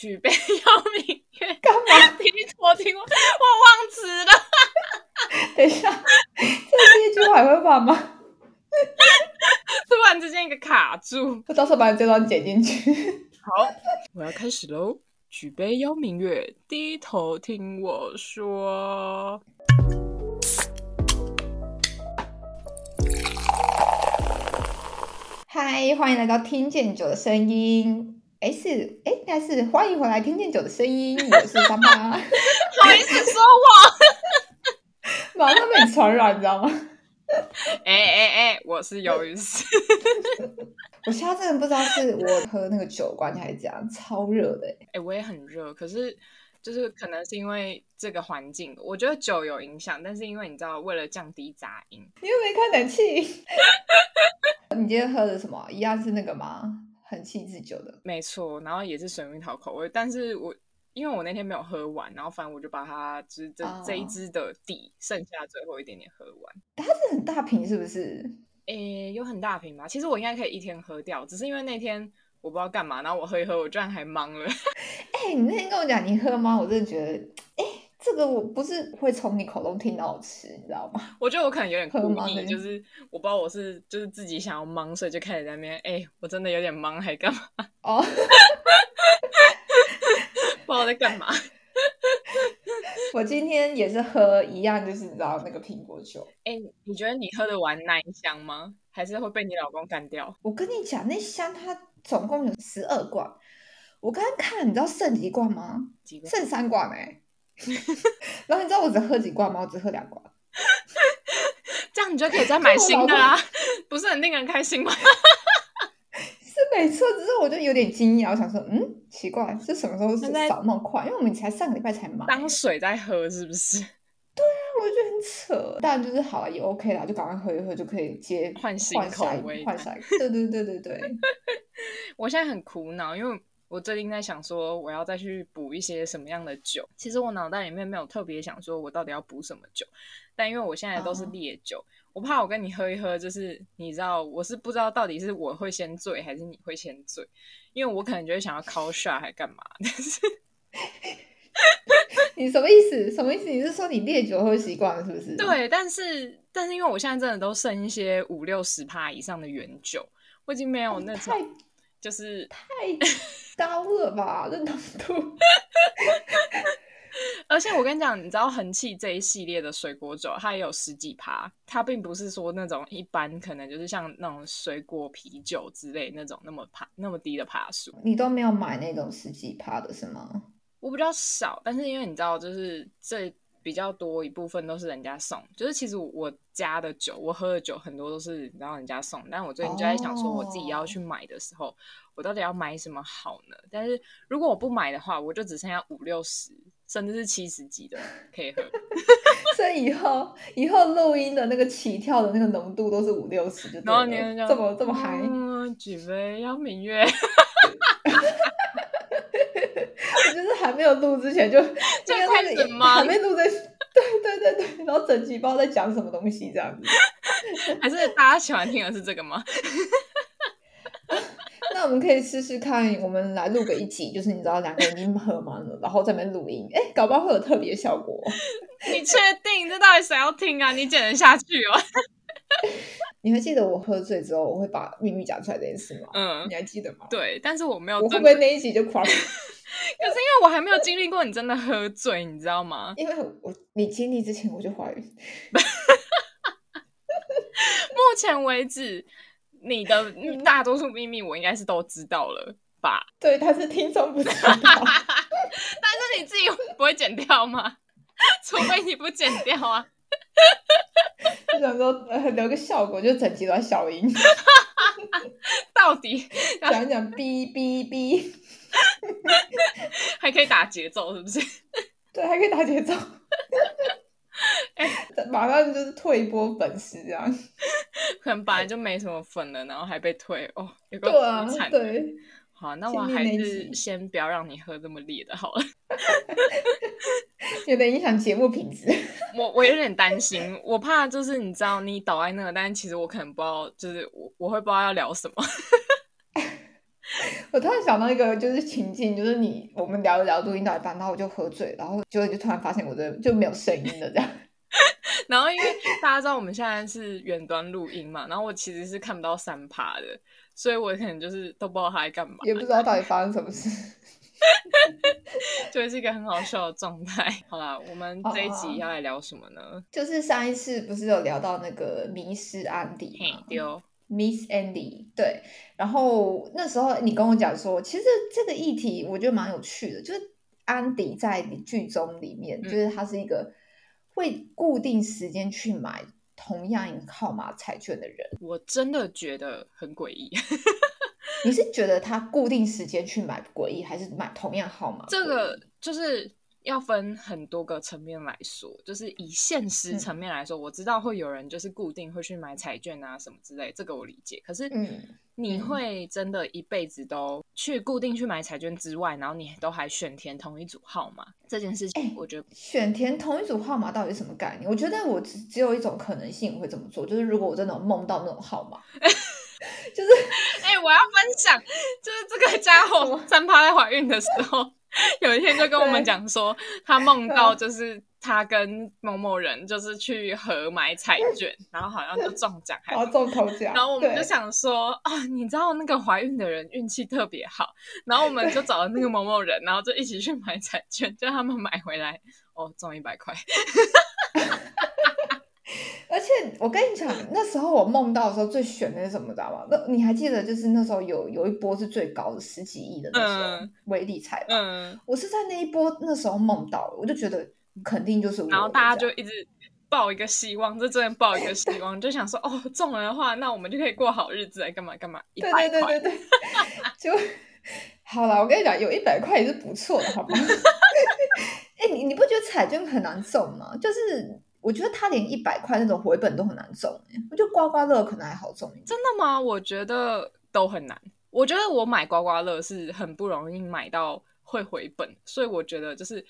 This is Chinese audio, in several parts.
举杯 邀明月，干嘛？低头听我，我忘词了。等一下，这第一句话还会放吗？突然之间一个卡住。我到时候把你这段剪进去。好，我要开始喽。举杯邀明月，低头听我说。嗨，欢迎来到听见酒的声音。哎，是哎，应该是欢迎回来听见酒的声音。我是三八，不好意思说我，马上被你传染，你知道吗？哎哎哎，我是鱿鱼丝。我现在真的不知道是我喝那个酒关系还是怎样，超热的哎、哎、我也很热，可是就是可能是因为这个环境，我觉得酒有影响，但是因为你知道，为了降低杂音，你又没开冷气。你今天喝的什么？一样是那个吗？很气质酒的。没错，然后也是水蜜桃口味，但是我因为我那天没有喝完，然后反正我就把它就是这、这一哦支的底剩下最后一点点喝完。它是很大瓶，是不是？诶，有很大瓶吧？其实我应该可以一天喝掉，只是因为那天我不知道干嘛，然后我喝一喝，我居然还懵了。哎、你那天跟我讲你喝吗？我真的觉得，哎、这个我不是会从你口中听到我吃，你知道吗？我觉得我可能有点故意，就是我不知道我是就是自己想要忙，所以就开始在那边，哎、我真的有点忙，还干嘛？哦，不知道在干嘛。我今天也是喝一样，就是你知道那个苹果酒。哎、你觉得你喝得完那一箱吗？还是会被你老公干掉？我跟你讲，那箱它总共有十二罐，我刚刚看，你知道剩几罐吗？剩三罐哎、然后你知道我只喝几罐吗？我只喝两罐。这样你就可以再买新的 啦，不是很令人开心吗？是没错，只是我就有点惊讶，我想说，嗯，奇怪，是什么时候是在少那么快？因为我们才上个礼拜才买，当水在喝是不是？对啊我觉得很扯。当然就是好了，也 OK 啦，就赶快喝一喝就可以接换新口味换下一个。对对对对对，我现在很苦恼，因为我最近在想说我要再去补一些什么样的酒。其实我脑袋里面没有特别想说我到底要补什么酒，但因为我现在都是哦烈酒，我怕我跟你喝一喝，就是你知道我是不知道到底是我会先醉还是你会先醉，因为我可能就会想要 call shot 还干嘛，但是 你什么意思？什么意思？你是说你烈酒喝习惯了是不是？，对，但是但是因为我现在真的都剩一些五六十趴以上的原酒，我已经没有那种太就是太高了吧，这浓度。而且我跟你讲，你知道恒气这一系列的水果酒，它也有十几趴，它并不是说那种一般可能就是像那种水果啤酒之类那种那么趴那么低的趴数。你都没有买那种十几趴的是吗？我比较少，但是因为你知道，就是这比较多一部分都是人家送，就是其实我家的酒，我喝的酒很多都是然后人家送，但我最近就在想说，我自己要去买的时候，我到底要买什么好呢？但是如果我不买的话，我就只剩下五六十，甚至是七十几的可以喝。所以以后以后录音的那个起跳的那个浓度都是五六十，然后你这么这么嗨。嗯，举杯邀明月，还没有录之前就就 应该开那个始吗还没录在，对对对对，然后整集不知道在讲什么东西这样子。还是大家喜欢听的是这个吗？那我们可以试试看，我们来录个一集，就是你知道两个人已经喝完了，然后在那边录音，哎，搞不好会有特别效果。你确定这到底谁要听啊？你剪得下去哦？你还记得我喝醉之后我会把秘密讲出来这件事吗？嗯你，还记得吗？对，但是我没有我会不会那一集就狂？可是因为我还没有经历过你真的喝醉，你知道吗？因为我你经历之前我就怀孕，目前为止，你的大多数秘密我应该是都知道了吧？对，但是听众不知道。但是你自己不会剪掉吗？除非你不剪掉啊！就想说呃留个效果，就整集都在消音，到底讲一讲哔哔哔，还可以打节奏是不是？对，还可以打节奏。马上就是退一波粉丝这样。可能本来就没什么粉了，然后还被退哦，有个惨。对，好，那我还是先不要让你喝这么烈的好了。有点影响节目品质。我我有点担心，我怕就是你知道你倒在那个，但是其实我可能不知道，就是我我会不知道要聊什么。我突然想到一个就是情境，就是你我们聊一聊录音到一半，然后我就喝醉，然后就就突然发现我的就没有声音了，这样。然后因为大家知道我们现在是远端录音嘛，然后我其实是看不到三趴的，所以我可能就是都不知道他在干嘛，也不知道到底发生什么事。就是一个很好笑的状态。好啦，我们这一集要来聊什么呢？就是上一次不是有聊到那个迷失安迪吗？丢 Miss Andy，对。然后那时候你跟我讲说，其实这个议题我觉得蛮有趣的，就是安迪在剧中里面，就是他是一个会固定时间去买同样一个号码彩券的人。我真的觉得很诡异。你是觉得他固定时间去买诡异，还是买同样号码？这个就是要分很多个层面来说。就是以现实层面来说，我知道会有人就是固定会去买彩券啊什么之类，这个我理解。可是，嗯，你会真的一辈子都去固定去买彩券之外，然后你都还选填同一组号码这件事情，我觉得选填同一组号码到底是什么概念？我觉得我只只有一种可能性会这么做，就是如果我真的梦到那种号码。就是，哎，我要分享，就是这个家伙三趴在怀孕的时候，有一天就跟我们讲说，他梦到就是他跟某某人就是去合买彩券，然后好像就中奖，还中头奖。然后我们就想说，啊，你知道那个怀孕的人运气特别好，然后我们就找了那个某某人，然后就一起去买彩券，叫他们买回来，哦，中一百块。而且我跟你讲，那时候我梦到的时候最悬的是什么，知道吗？那你还记得，就是那时候有有一波是最高的十几亿的那时候，微理财嗯，我是在那一波那时候梦到，我就觉得肯定就是我。然后大家就一直抱一个希望，就真的抱一个希望，就想说哦，中了的话，那我们就可以过好日子，来干嘛干嘛，一百块，对对对对，就好了。我跟你讲，有一百块也是不错的，好吗？哎，你你不觉得彩券很难中吗？就是。我觉得他连一百块那种回本都很难中，我觉得刮刮乐可能还好中。真的吗？我觉得都很难。我觉得我买刮刮乐是很不容易买到会回本，所以我觉得就是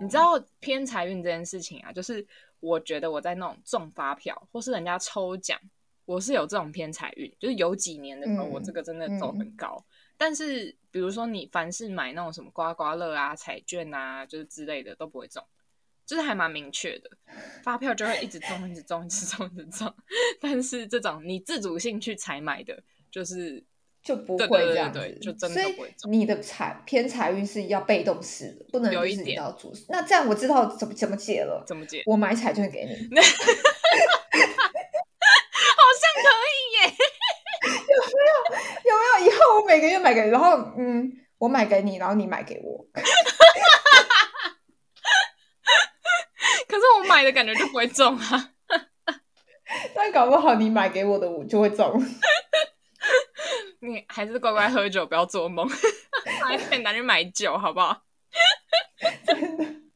你知道偏财运这件事情啊，就是我觉得我在那种中发票或是人家抽奖，我是有这种偏财运，就是有几年的时候我这个真的走很高。但是比如说你凡是买那种什么刮刮乐啊、彩券啊，就是之类的都不会中。就是还蛮明确的，发票就会一直中，一直中，一直中，一直中。但是这种你自主性去采买的，就是就不会这样子，就真的不会中。你的财偏财运是要被动式的，不能有一点要主。那这样我知道怎么怎么解了，怎么解？我买彩券给你，好像可以耶。有没有？有没有？以后我每个月买给，然后嗯，我买给你，然后你买给我。可是我买的感觉就不会中啊，但搞不好你买给我的我就会中。你还是乖乖喝酒，不要做梦，还可以拿去买酒，好不好？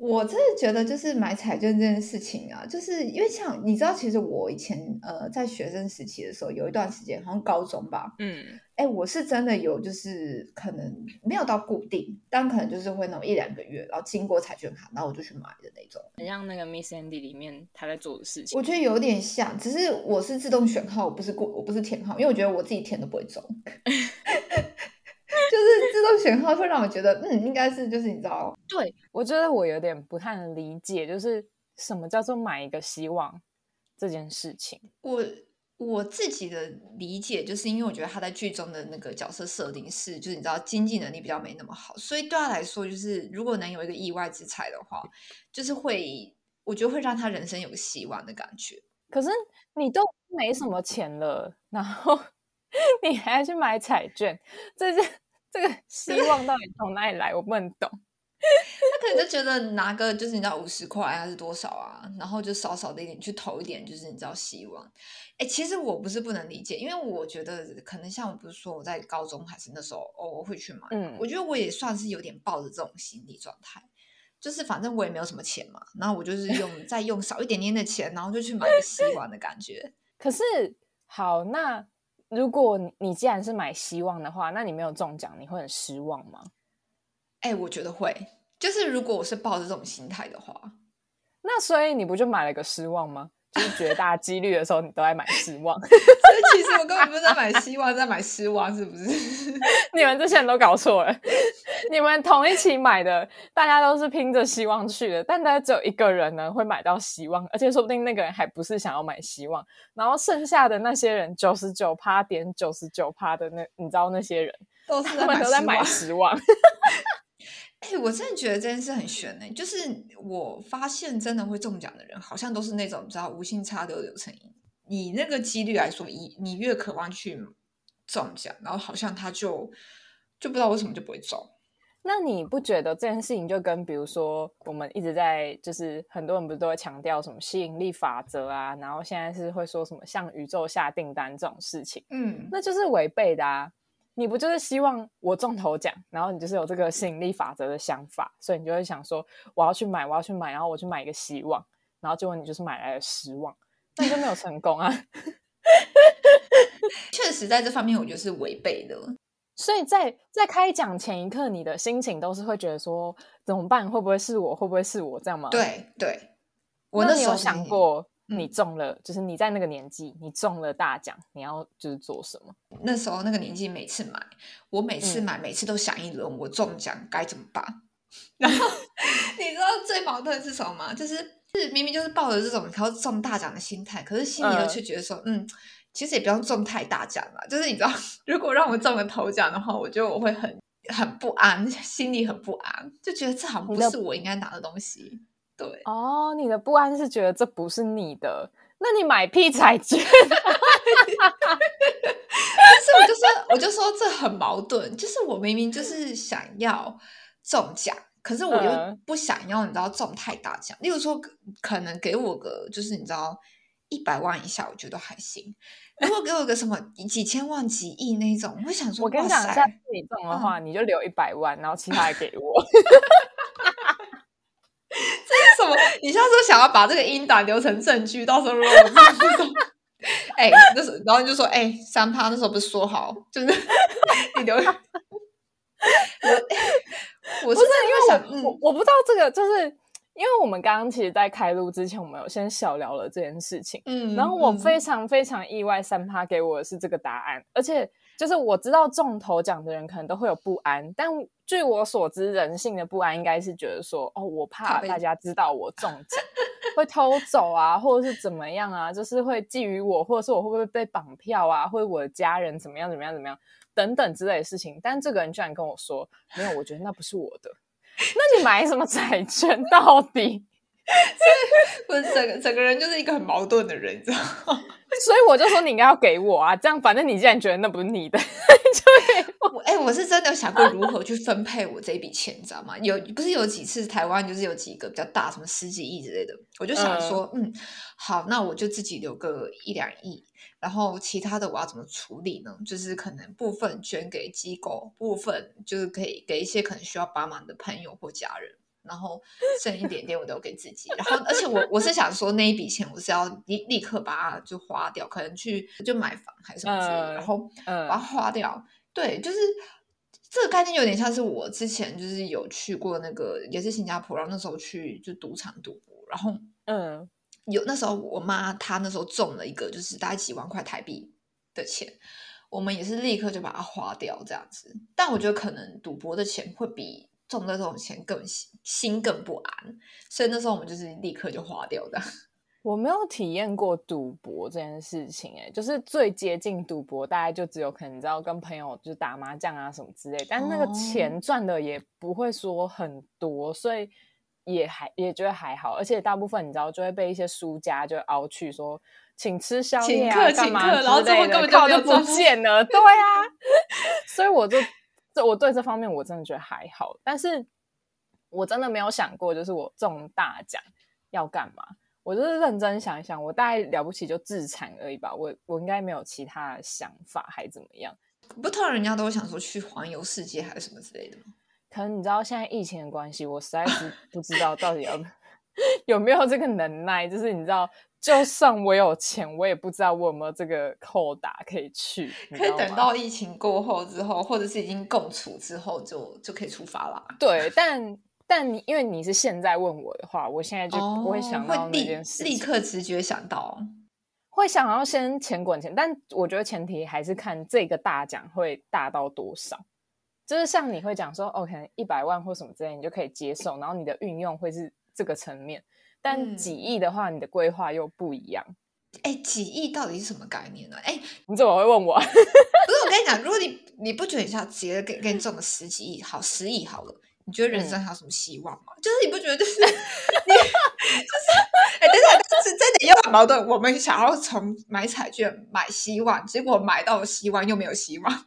我真的觉得就是买彩券这件事情啊，就是因为像你知道，其实我以前呃在学生时期的时候，有一段时间好像高中吧，嗯。哎，我是真的有，就是可能没有到固定，但可能就是会那种一两个月，然后经过彩券卡，然后我就去买的那种。很像那个 Miss Andy 里面他在做的事情。我觉得有点像，只是我是自动选号，我不是过，我不是填号，因为我觉得我自己填都不会中。就是选号会让我觉得，嗯，应该是就是你知道？对，我觉得我有点不太能理解，就是什么叫做买一个希望这件事情。我。我自己的理解，就是因为我觉得他在剧中的那个角色设定是，就是你知道经济能力比较没那么好，所以对他来说，就是如果能有一个意外之财的话，就是会，我觉得会让他人生有个希望的感觉。可是你都没什么钱了，然后 你还要去买彩券，这这这个 希望到底从哪里来？我不能懂。他可能就觉得拿个就是你知道五十块还是多少啊，然后就少少的一点去投一点，就是你知道希望。哎，其实我不是不能理解，因为我觉得可能像我不是说我在高中还是那时候偶尔会去买，嗯，我觉得我也算是有点抱着这种心理状态，就是反正我也没有什么钱嘛，然后我就是用 再用少一点点的钱，然后就去买个希望的感觉。可是好，那如果你既然是买希望的话，那你没有中奖，你会很失望吗？哎，我觉得会，就是如果我是抱着这种心态的话，那所以你不就买了个失望吗？是绝大几率的时候，你都在买失望。所以其实我根本不是在买希望，在买失望，是不是？你们这些人都搞错了。你们同一起买的，大家都是拼着希望去的，但大家只有一个人呢会买到希望，而且说不定那个人还不是想要买希望。然后剩下的那些人，九十九趴点九十九趴的那，你知道那些人都是他们都在买失望。哎，我真的觉得这件事很悬呢。就是我发现真的会中奖的人，好像都是那种你知道无心插柳柳成荫。以那个几率来说，你你越渴望去中奖，然后好像他就就不知道为什么就不会中。那你不觉得这件事情就跟比如说我们一直在就是很多人不是都会强调什么吸引力法则啊，然后现在是会说什么向宇宙下订单这种事情，嗯，那就是违背的啊。你不就是希望我中头奖，然后你就是有这个吸引力法则的想法，所以你就会想说我要去买，我要去买，然后我去买一个希望，然后结果你就是买来了失望，那你就没有成功啊。确实，在这方面我觉得是违背的。所以在在开奖前一刻，你的心情都是会觉得说怎么办？会不会是我？会不会是我这样吗？对对，我那时候有想过。你中了，就是你在那个年纪，你中了大奖，你要就是做什么？那时候那个年纪，每次买，我每次买，每次都想一轮，我中奖该怎么办？然 后你知道最矛盾是什么吗？就是是明明就是抱着这种要中大奖的心态，可是心里又却觉得说，嗯，其实也不用中太大奖了。就是你知道，如果让我中了头奖的话，我觉得我会很很不安，心里很不安，就觉得这好像不是我应该拿的东西。对哦，你的不安是觉得这不是你的，那你买屁彩券？但是我就说，我就说这很矛盾，就是我明明就是想要中奖，可是我又不想要，你知道中太大奖。例如说，可能给我个就是你知道一百万以下，我觉得还行。如果给我个什么几千万、几亿那种，我会想说，我跟你讲，下次你中的话，你就留一百万，然后其他给我。什么？你现在是想要把这个音档留成证据，到时候如果我那种，哎，那时然后你就说，哎，三趴那时候不是说好，就是 你留，我我是因为想我我不知道这个，就是因为我们刚刚其实，在开录之前，我们有先小聊了这件事情，嗯，然后我非常非常意外，三趴给我的是这个答案，而且。就是我知道中头奖的人可能都会有不安，但据我所知，人性的不安应该是觉得说，哦，我怕大家知道我中奖会偷走啊，或者是怎么样啊，就是会觊觎我，或者是我会不会被绑票啊，或者我的家人怎么样怎么样怎么样等等之类的事情。但这个人居然跟我说，没有，我觉得那不是我的。那你买什么彩券到底？我整个整个人就是一个很矛盾的人，你知道吗？所以我就说你应该要给我啊，这样反正你既然觉得那不是你的，就给我。哎，我是真的想过如何去分配我这一笔钱，你知道吗？有不是有几次台湾就是有几个比较大，什么十几亿之类的，我就想说，嗯，好，那我就自己留个一两亿，然后其他的我要怎么处理呢？就是可能部分捐给机构，部分就是可以给一些可能需要帮忙的朋友或家人。然后剩一点点我都给自己，然后而且我我是想说那一笔钱我是要立立刻把它就花掉，可能去就买房还是什么之类的，然后把它花掉。对，就是这个概念有点像是我之前就是有去过那个也是新加坡，然后那时候去就赌场赌博，然后嗯，有那时候我妈她那时候中了一个就是大概几万块台币的钱，我们也是立刻就把它花掉这样子。但我觉得可能赌博的钱会比。中的这种钱更心心更不安，所以那时候我们就是立刻就花掉的。我没有体验过赌博这件事情，哎，就是最接近赌博，大概就只有可能你知道跟朋友就打麻将啊什么之类，但那个钱赚的也不会说很多，所以也还也觉得还好。而且大部分你知道就会被一些输家就熬去说请吃宵夜啊干嘛然后最后根本就不见了。对啊，所以我就。这我对这方面我真的觉得还好，但是我真的没有想过，就是我中大奖要干嘛？我就是认真想一想，我大概了不起就自残而已吧。我我应该没有其他的想法，还怎么样？不，通常人家都想说去环游世界还是什么之类的可能你知道现在疫情的关系，我实在是不知道到底要 有没有这个能耐，就是你知道。就算我有钱，我也不知道我有没有这个扣打可以去。可以等到疫情过后之后，或者是已经共处之后，就就可以出发了。对，但但你因为你是现在问我的话，我现在就不会想到那立件事，立刻直觉想到，会想要先钱滚钱。但我觉得前提还是看这个大奖会大到多少。就是像你会讲说，OK，一百万或什么之类，你就可以接受，然后你的运用会是这个层面。但几亿的话，你的规划又不一样。哎，几亿到底是什么概念呢？哎，你怎么会问我？不是我跟你讲，如果你你不觉得一下直接给给你中个十几亿，好十亿好了，你觉得人生还有什么希望吗？就是你不觉得就是你 就是哎，等等，是真的又很矛盾。我们想要从买彩券买希望，结果买到希望又没有希望。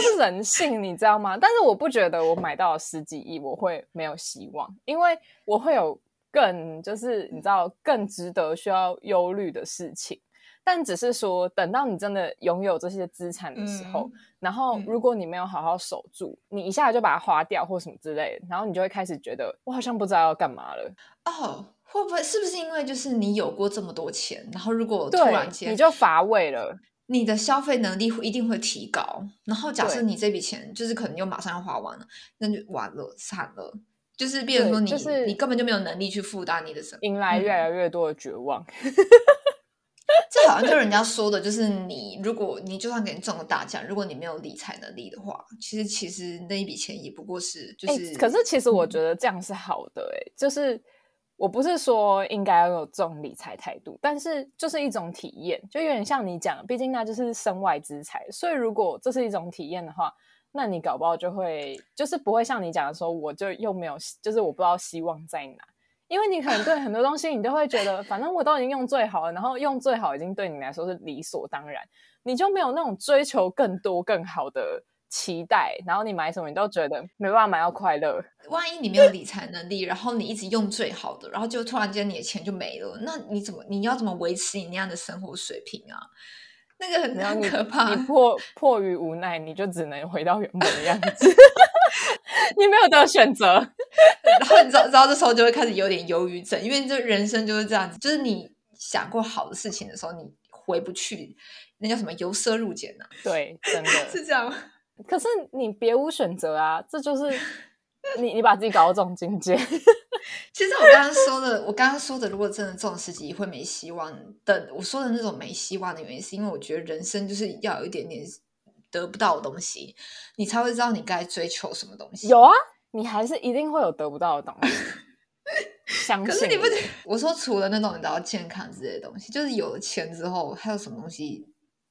是人性，你知道吗？但是我不觉得我买到了十几亿我会没有希望，因为我会有更就是你知道更值得需要忧虑的事情。但只是说，等到你真的拥有这些资产的时候，然后如果你没有好好守住，你一下就把它花掉或什么之类的，然后你就会开始觉得我好像不知道要干嘛了。哦，会不会是不是因为就是你有过这么多钱，然后如果突然间你就乏味了？你的消费能力会一定会提高，然后假设你这笔钱就是可能又马上要花完了，那就完了，惨了，就是变成说你你根本就没有能力去负担你的生活，迎来越来越多的绝望。这好像就是人家说的，就是你如果你就算给你中了大奖，如果你没有理财能力的话，其实其实那一笔钱也不过是就是。可是其实我觉得这样是好的，哎，就是。我不是说应该要有这种理财态度，但是就是一种体验，就有点像你讲，毕竟那就是身外之财，所以如果这是一种体验的话，那你搞不好就会就是不会像你讲的说，我就又没有，就是我不知道希望在哪，因为你可能对很多东西你都会觉得，反正我都已经用最好了，然后用最好已经对你来说是理所当然，你就没有那种追求更多更好的。期待，然后你买什么你都觉得没办法买到快乐。万一你没有理财能力，然后你一直用最好的，然后就突然间你的钱就没了，那你怎么你要怎么维持你那样的生活水平啊？那个很很可怕。你迫 迫于无奈，你就只能回到原本的样子，你没有得选择。然后你知道，知道这时候就会开始有点忧郁症，因为这人生就是这样子，就是你想过好的事情的时候，你回不去，那叫什么由奢入俭呢？对，真的是这样。可是你别无选择啊！这就是你你把自己搞到这种境界。其实我刚刚说的，我刚刚说的，如果真的这种事情会没希望的，我说的那种没希望的原因，是因为我觉得人生就是要有一点点得不到的东西，你才会知道你该追求什么东西。有啊，你还是一定会有得不到的东西。相信。可是你不？我说除了那种你知道健康之类的东西，就是有了钱之后，还有什么东西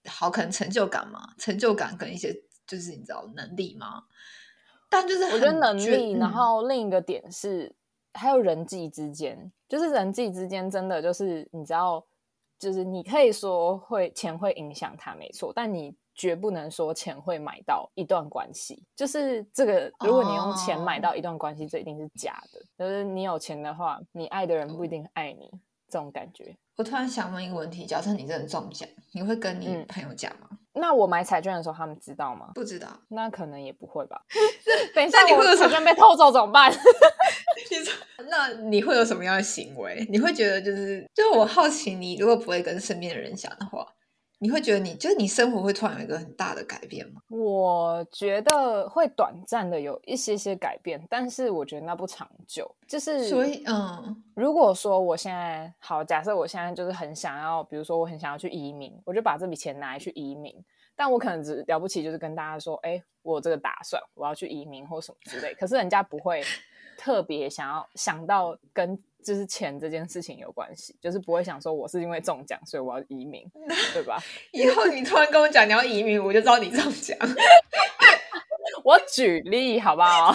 好？可能成就感嘛，成就感跟一些。就是你知道能力吗？但就是我觉得能力，然后另一个点是还有人际之间，就是人际之间真的就是你知道，就是你可以说会钱会影响他没错，但你绝不能说钱会买到一段关系。就是这个，如果你用钱买到一段关系，这一定是假的。就是你有钱的话，你爱的人不一定爱你，这种感觉。我突然想问一个问题：假设你真的中奖，你会跟你朋友讲吗？那我买彩券的时候，他们知道吗？不知道，那可能也不会吧。等一下，你会有彩券被偷走怎么办？你说，那你会有什么样的行为？你会觉得就是，就是我好奇，你如果不会跟身边的人讲的话。你会觉得你就是你生活会突然有一个很大的改变吗？我觉得会短暂的有一些些改变，但是我觉得那不长久。就是所以，嗯，如果说我现在好，假设我现在就是很想要，比如说我很想要去移民，我就把这笔钱拿来去移民。但我可能只了不起就是跟大家说，哎，我有这个打算，我要去移民或什么之类。可是人家不会特别想要想到跟。就是钱这件事情有关系，就是不会想说我是因为中奖所以我要移民，对吧？以后你突然跟我讲你要移民，我就知道你中奖。我举例好不好？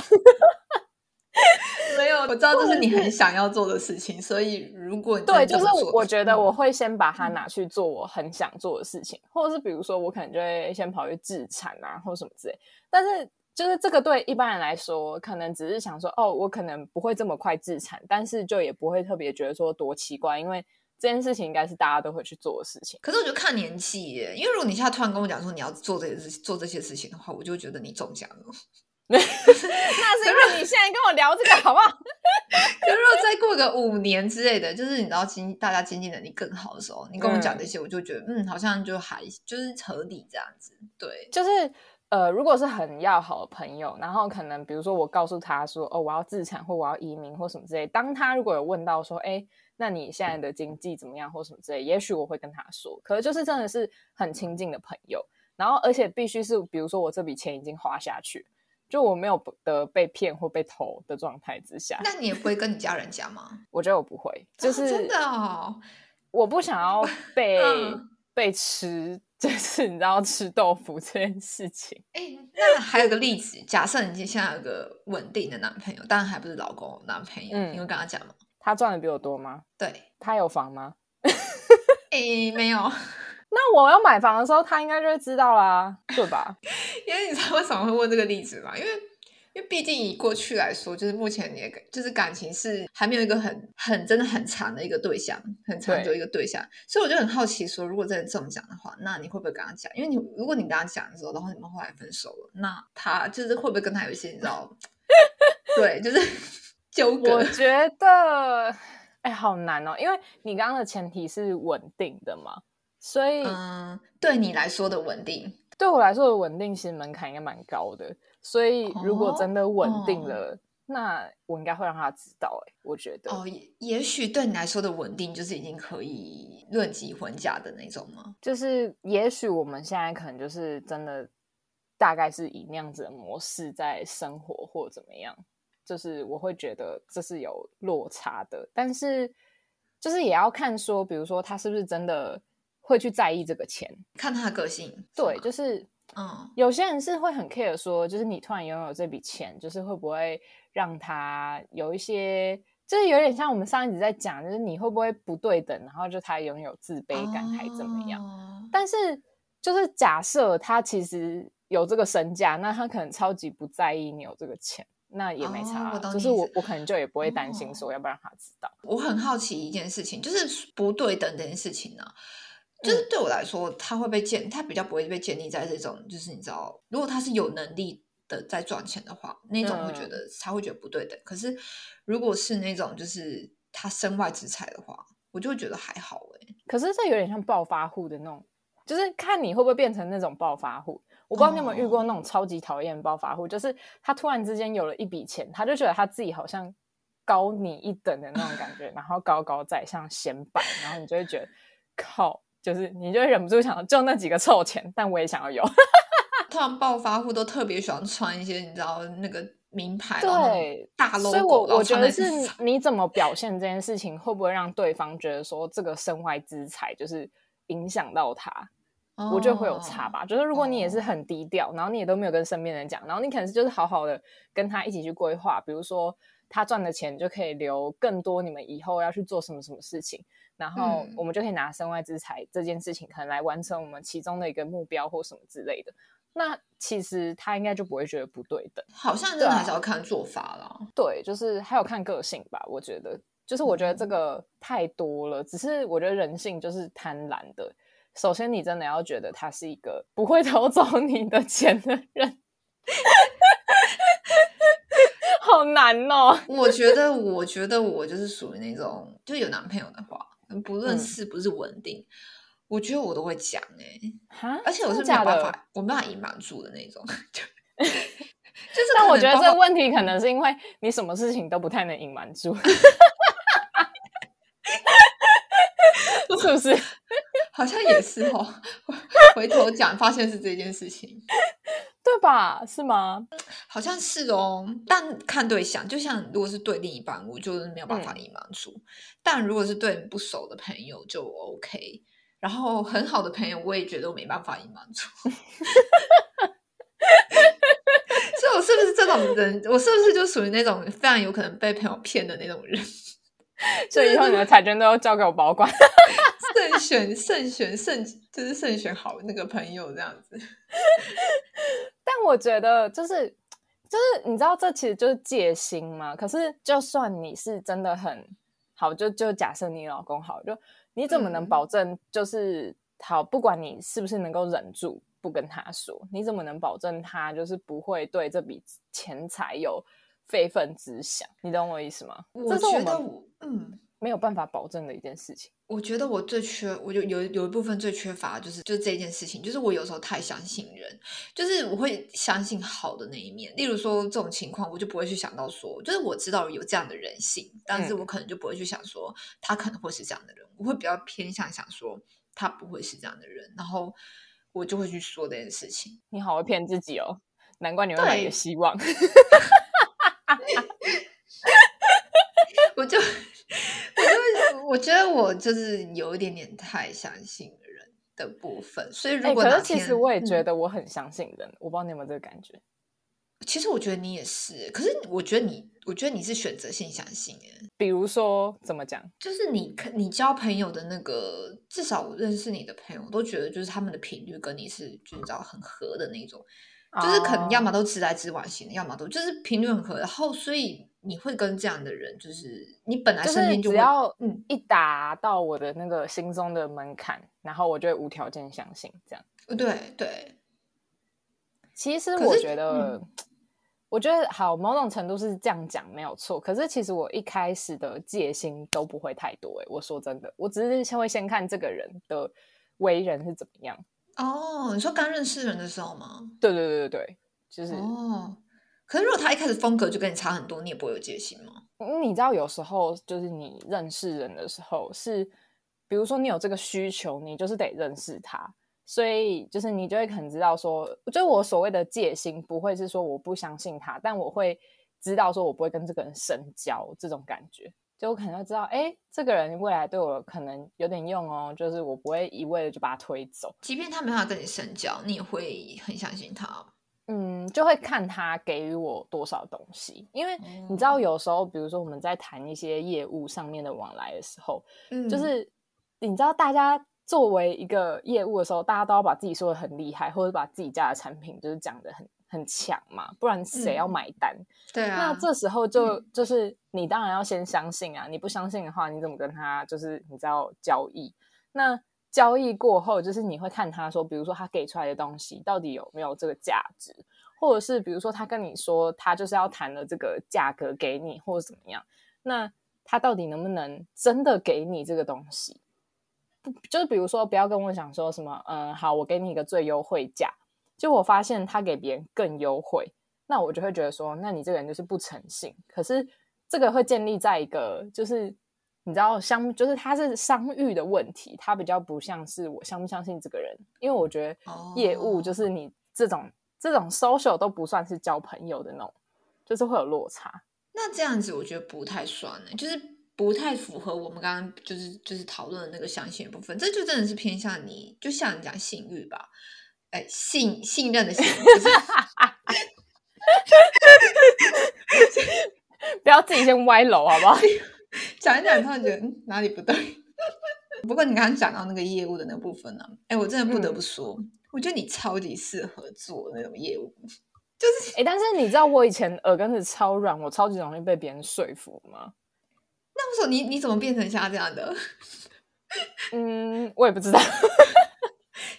没有，我知道这是你很想要做的事情，所以如果对，就是我觉得我会先把它拿去做我很想做的事情，或者是比如说我可能就会先跑去自产啊，或什么之类，但是。就是这个对一般人来说，可能只是想说，哦，我可能不会这么快自产，但是就也不会特别觉得说多奇怪，因为这件事情应该是大家都会去做的事情。可是我觉得看年纪耶，因为如果你现在突然跟我讲说你要做这些事做这些事情的话，我就觉得你中奖了。那是因为你现在跟我聊这个好不好？就如果再过个五年之类的，就是你知道经大家经济能力更好的时候，你跟我讲这些，我就觉得嗯，好像就还就是合理这样子。对，就是。呃，如果是很要好的朋友，然后可能比如说我告诉他说，哦，我要自产或我要移民或什么之类，当他如果有问到说，哎，那你现在的经济怎么样或什么之类，也许我会跟他说，可是就是真的是很亲近的朋友，然后而且必须是比如说我这笔钱已经花下去。就我没有得被骗或被偷的状态之下，那你也不会跟你家人讲吗？我觉得我不会，就是真的哦，我不想要 被被吃，就是你知道吃豆腐这件事情。哎，那还有个例子，假设你现在有个稳定的男朋友，当然还不是老公男朋友，你会跟他讲吗？他赚的比我多吗？对，他有房吗？哎，没有。那我要买房的时候，他应该就会知道啦，对吧？因为你知道为什么会问这个例子吗？因为因为毕竟以过去来说，就是目前你的就是感情是还没有一个很很真的很长的一个对象，很长久一个对象，所以我就很好奇说，如果真的这么讲的话，那你会不会跟他讲？因为你如果你跟他讲的时候，然后你们后来分手了，那他就是会不会跟他有一些你知道？对，就是 纠葛。我 觉得哎，好难哦，因为你刚刚的前提是稳定的嘛。所以，嗯，对你来说的稳定，对我来说的稳定，其实门槛应该蛮高的。所以，如果真的稳定了，那我应该会让他知道。哎，我觉得，哦，也许对你来说的稳定，就是已经可以论及婚嫁的那种吗？就是，也许我们现在可能就是真的，大概是以那样子的模式在生活，或怎么样。就是我会觉得这是有落差的，但是就是也要看说，比如说他是不是真的。会去在意这个钱，看他的个性。对，就是嗯，有些人是会很 care，说就是你突然拥有这笔钱，就是会不会让他有一些，就是有点像我们上一集在讲，就是你会不会不对等，然后就他拥有自卑感还怎么样？但是就是假设他其实有这个身价，那他可能超级不在意你有这个钱，那也没差。就是我我可能就也不会担心说要不要让他知道。我很好奇一件事情，就是不对等这件事情呢。就是对我来说，他会被建，他比较不会被建立在这种，就是你知道，如果他是有能力的在赚钱的话，那种会觉得他会觉得不对等。可是如果是那种就是他身外之财的话，我就会觉得还好哎。可是这有点像暴发户的那种，就是看你会不会变成那种暴发户。我不知道你有没有遇过那种超级讨厌暴发户，就是他突然之间有了一笔钱，他就觉得他自己好像高你一等的那种感觉，然后高高在上显摆，然后你就会觉得靠。就是你就忍不住想，就那几个臭钱，但我也想要有。突然暴发户都特别喜欢穿一些，你知道那个名牌，对大 logo。所以我我觉得是 你怎么表现这件事情，会不会让对方觉得说这个身外之财就是影响到他？我觉得会有差吧。就是如果你也是很低调，然后你也都没有跟身边人讲，然后你可能就是好好的跟他一起去规划，比如说他赚的钱就可以留更多，你们以后要去做什么什么事情。然后我们就可以拿身外之财这件事情，可能来完成我们其中的一个目标或什么之类的。那其实他应该就不会觉得不对的。好像真的还是要看做法啦。对，就是还有看个性吧。我觉得，就是我觉得这个太多了。只是我觉得人性就是贪婪的。首先，你真的要觉得他是一个不会偷走你的钱的人。好难哦。我觉得，我觉得我就是属于那种，就有男朋友的话。不论是不是稳定，我觉得我都会讲哎，而且我是没有办法，我没办法隐瞒住的那种。就 是，但我觉得这个问题可能是因为你什么事情都不太能隐瞒住，是不是？好像也是哦。回头讲，发现是这件事情。对吧？是吗？好像是哦，但看对象，就像如果是对另一半，我就是没有办法隐瞒住；但如果是对不熟的朋友，就 OK。然后很好的朋友，我也觉得我没办法隐瞒住。所以，我是不是这种人？我是不是就属于那种非常有可能被朋友骗的那种人？所以以后你的彩券都要交给我保管。慎选、慎选、慎，就是慎选好那个朋友这样子。但我觉得，就是就是你知道，这其实就是戒心嘛。可是，就算你是真的很好，就就假设你老公好，就你怎么能保证，就是好，不管你是不是能够忍住不跟他说，你怎么能保证他就是不会对这笔钱财有非分之想？你懂我意思吗？我觉得，嗯。没有办法保证的一件事情。我觉得我最缺，我就有有一部分最缺乏就是就是这件事情，就是我有时候太相信人，就是我会相信好的那一面。例如说这种情况，我就不会去想到说，就是我知道有这样的人性，但是我可能就不会去想说他可能会是这样的人，我会比较偏向想说他不会是这样的人，然后我就会去说这件事情。你好会骗自己哦，难怪你会买个希望。我就，我就，我觉得我就是有一点点太相信人的部分，所以如果可是其实我也觉得我很相信人，我不知道你有没有这个感觉。其实我觉得你也是，可是我觉得你，我觉得你是选择性相信哎。比如说怎么讲？就是你，你交朋友的那个，至少我认识你的朋友都觉得，就是他们的频率跟你是，就你知道很合的那种，就是可能要么都直来直往型的，要么都就是频率很合，然后所以。你会跟这样的人，就是你本来身边就只要嗯一达到我的那个心中的门槛，然后我就会无条件相信这样。对对，其实我觉得，我觉得好某种程度是这样讲没有错。可是其实我一开始的戒心都不会太多。哎，我说真的，我只是先会先看这个人的为人是怎么样。哦，你说刚认识人的时候吗？对对对对对，就是哦。可是，如果他一开始风格就跟你差很多，你也不会有戒心吗？你知道，有时候就是你认识人的时候，是比如说你有这个需求，你就是得认识他，所以就是你就会可能知道说，就我所谓的戒心，不会是说我不相信他，但我会知道说我不会跟这个人深交这种感觉，就我可能要知道，哎，这个人未来对我可能有点用哦，就是我不会一味的就把他推走，即便他没办法跟你深交，你也会很相信他。嗯，就会看他给予我多少东西，因为你知道，有时候，比如说我们在谈一些业务上面的往来的时候，嗯，就是你知道，大家作为一个业务的时候，大家都要把自己说的很厉害，或者把自己家的产品就是讲的很很强嘛，不然谁要买单？对啊，那这时候就就是你当然要先相信啊，你不相信的话，你怎么跟他就是你知道交易？那。交易过后，就是你会看他说，比如说他给出来的东西到底有没有这个价值，或者是比如说他跟你说他就是要谈了这个价格给你，或者怎么样，那他到底能不能真的给你这个东西？不，就是比如说不要跟我讲说什么，嗯，好，我给你一个最优惠价，就我发现他给别人更优惠，那我就会觉得说，那你这个人就是不诚信。可是这个会建立在一个就是。你知道相就是他是商誉的问题，他比较不像是我相不相信这个人，因为我觉得业务就是你这种这种 social 都不算是交朋友的那种，就是会有落差。那这样子我觉得不太算呢，就是不太符合我们刚刚就是就是讨论的那个相信部分，这就真的是偏向你，就像你讲信誉吧，哎，信信任的信 不要自己先歪楼好不好？讲一讲，突然觉得哪里不对。不过你刚刚讲到那个业务的那部分呢，哎，我真的不得不说，我觉得你超级适合做那种业务，就是哎，但是你知道我以前耳根子超软，我超级容易被别人说服吗？那时候你你怎么变成像这样的？嗯，我也不知道，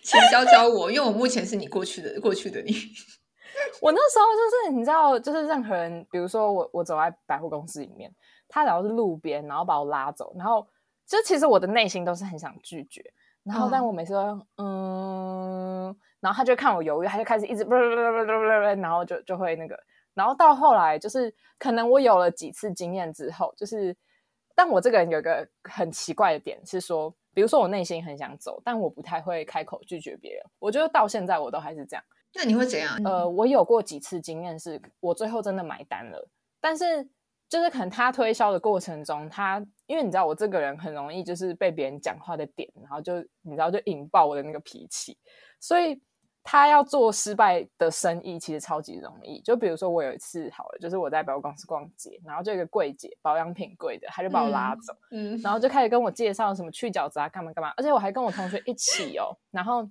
请教教我，因为我目前是你过去的过去的你。我那时候就是你知道，就是任何人，比如说我我走在百货公司里面。他只要是路边，然后把我拉走，然后就其实我的内心都是很想拒绝，然后但我每次都嗯，然后他就看我犹豫，他就开始一直不不不不不不，然后就就会那个，然后到后来就是可能我有了几次经验之后，就是但我这个人有一个很奇怪的点是说，比如说我内心很想走，但我不太会开口拒绝别人，我觉得到现在我都还是这样。那你会怎样？呃，我有过几次经验是我最后真的买单了，但是。就是可能他推销的过程中，他因为你知道我这个人很容易就是被别人讲话的点，然后就你知道就引爆我的那个脾气，所以他要做失败的生意其实超级容易。就比如说我有一次好了，就是我在百货公司逛街，然后就一个柜姐保养品柜的，他就把我拉走，嗯，然后就开始跟我介绍什么去角质啊，干嘛干嘛，而且我还跟我同学一起哦，然后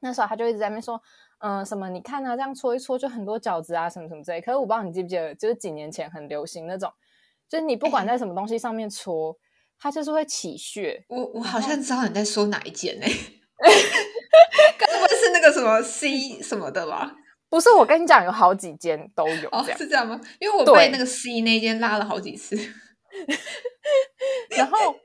那时候他就一直在那边说。嗯，什么？你看啊，这样搓一搓就很多饺子啊，什么什么之类。可是我不知道你记不记得，就是几年前很流行那种，就是你不管在什么东西上面搓，它就是会起屑。我我好像知道你在说哪一件呢？该不会是那个什么 C 什么的吧？不是，我跟你讲，有好几间都有。哦，是这样吗？因为我被那个 C 那间拉了好几次。然后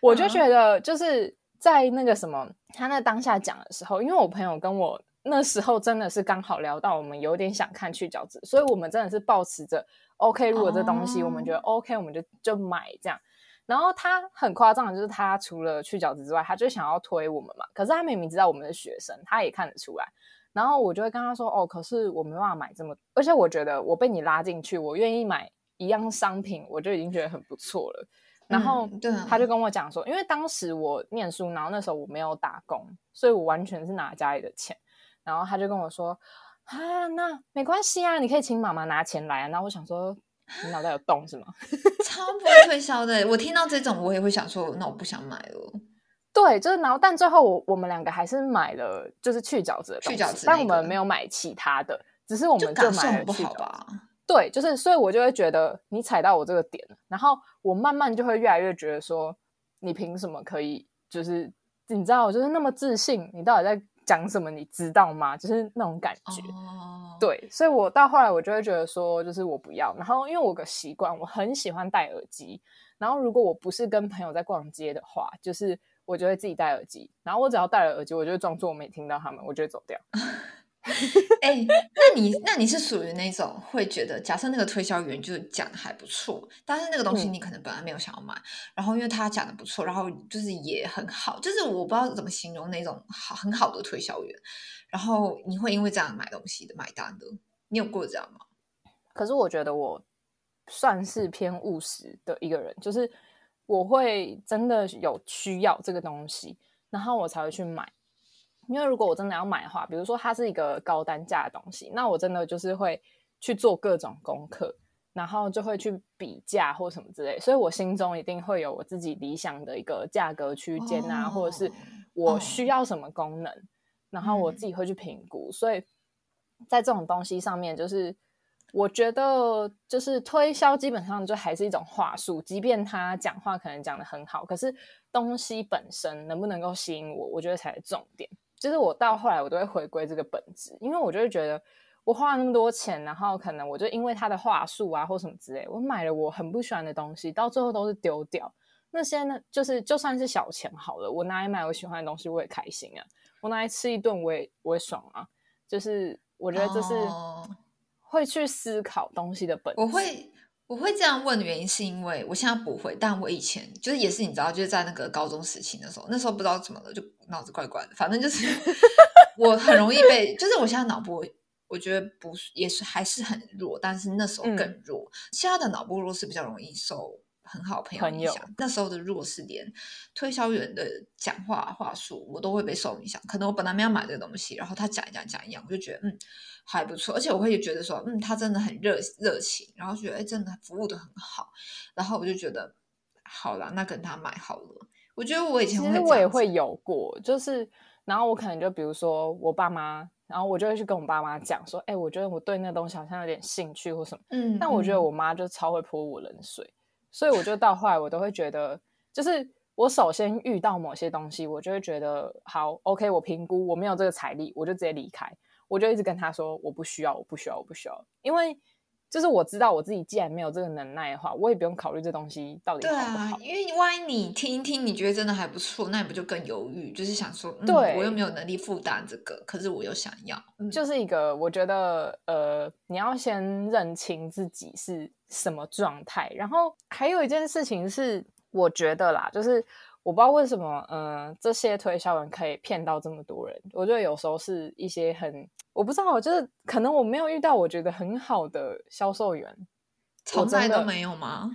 我就觉得，就是在那个什么，他那当下讲的时候，因为我朋友跟我那时候真的是刚好聊到，我们有点想看去角质，所以我们真的是保持着 OK，如果这东西我们觉得 OK，我们就就买这样。然后他很夸张的就是，他除了去角质之外，他就想要推我们嘛。可是他明明知道我们是学生，他也看得出来。然后我就会跟他说：“哦，可是我没办法买这么，而且我觉得我被你拉进去，我愿意买一样商品，我就已经觉得很不错了。”然后他就跟我讲说：“因为当时我念书，然后那时候我没有打工，所以我完全是拿家里的钱。”然后他就跟我说：“啊，那没关系啊，你可以请妈妈拿钱来啊。”然后我想说。你脑袋有洞是吗？超不会推销的，我听到这种我也会想说，那我不想买了。对，就是然后，但最后我我们两个还是买了，就是去角质的去角质，但我们没有买其他的，只是我们就买了去角质。对，就是所以，我就会觉得你踩到我这个点了，然后我慢慢就会越来越觉得说，你凭什么可以，就是你知道，就是那么自信，你到底在？讲什么你知道吗？就是那种感觉，对，所以我到后来我就会觉得说，就是我不要。然后因为我个习惯，我很喜欢戴耳机。然后如果我不是跟朋友在逛街的话，就是我就会自己戴耳机。然后我只要戴了耳机，我就装作我没听到他们，我就会走掉。哎，那你那你是属于那种会觉得，假设那个推销员就是讲的还不错，但是那个东西你可能本来没有想要买，然后因为他讲的不错，然后就是也很好，就是我不知道怎么形容那种好很好的推销员，然后你会因为这样买东西的买单的，你有过这样吗？可是我觉得我算是偏务实的一个人，就是我会真的有需要这个东西，然后我才会去买。因为如果我真的要买的话，比如说它是一个高单价的东西，那我真的就是会去做各种功课，然后就会去比价或什么之类，所以我心中一定会有我自己理想的一个价格区间啊，或者是我需要什么功能，然后我自己会去评估。所以在这种东西上面，就是我觉得就是推销基本上就还是一种话术，即便他讲话可能讲的很好，可是东西本身能不能够吸引我，我觉得才是重点。就是我到后来，我都会回归这个本质，因为我就会觉得我花了那么多钱，然后可能我就因为他的话术啊或什么之类，我买了我很不喜欢的东西，到最后都是丢掉。那些呢，就是就算是小钱好了，我拿来买我喜欢的东西，我也开心啊。我拿来吃一顿，我也我也爽啊。就是我觉得这是会去思考东西的本质。我会。我会这样问的原因是因为我现在不会，但我以前就是也是你知道，就是在那个高中时期的时候，那时候不知道怎么了，就脑子怪怪的，反正就是我很容易被，就是我现在脑波我觉得不也是还是很弱，但是那时候更弱，现在的脑波弱是比较容易受。很好朋友影响，那时候的弱是连推销员的讲话话术，我都会被受影响。可能我本来没有买这个东西，然后他讲一讲讲一样，我就觉得嗯还不错，而且我会觉得说嗯他真的很热热情，然后觉得哎真的服务的很好，然后我就觉得好了，那跟他买好了。我觉得我以前其实我也会有过，就是然后我可能就比如说我爸妈，然后我就会去跟我爸妈讲说，哎，我觉得我对那东西好像有点兴趣或什么，嗯，但我觉得我妈就超会泼我冷水。所以我就到后来，我都会觉得，就是我首先遇到某些东西，我就会觉得好，OK，我评估我没有这个财力，我就直接离开。我就一直跟他说，我不需要，我不需要，我不需要，因为。就是我知道我自己既然没有这个能耐的话，我也不用考虑这东西到底好不好。因为万一你听一听，你觉得真的还不错，那你不就更犹豫？就是想说，对我又没有能力负担这个，可是我又想要。就是一个，我觉得呃，你要先认清自己是什么状态。然后还有一件事情是，我觉得啦，就是。我不知道为什么，嗯，这些推销员可以骗到这么多人。我觉得有时候是一些很，我不知道，就是可能我没有遇到我觉得很好的销售员，从来都没有吗？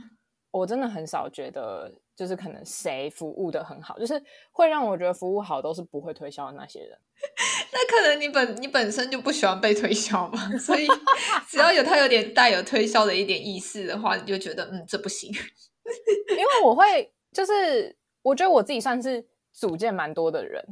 我真的很少觉得，就是可能谁服务的很好，就是会让我觉得服务好都是不会推销的那些人。那可能你本你本身就不喜欢被推销嘛，所以 只要有他有点带有推销的一点意思的话，你就觉得嗯，这不行。因为我会就是。我觉得我自己算是组建蛮多的人，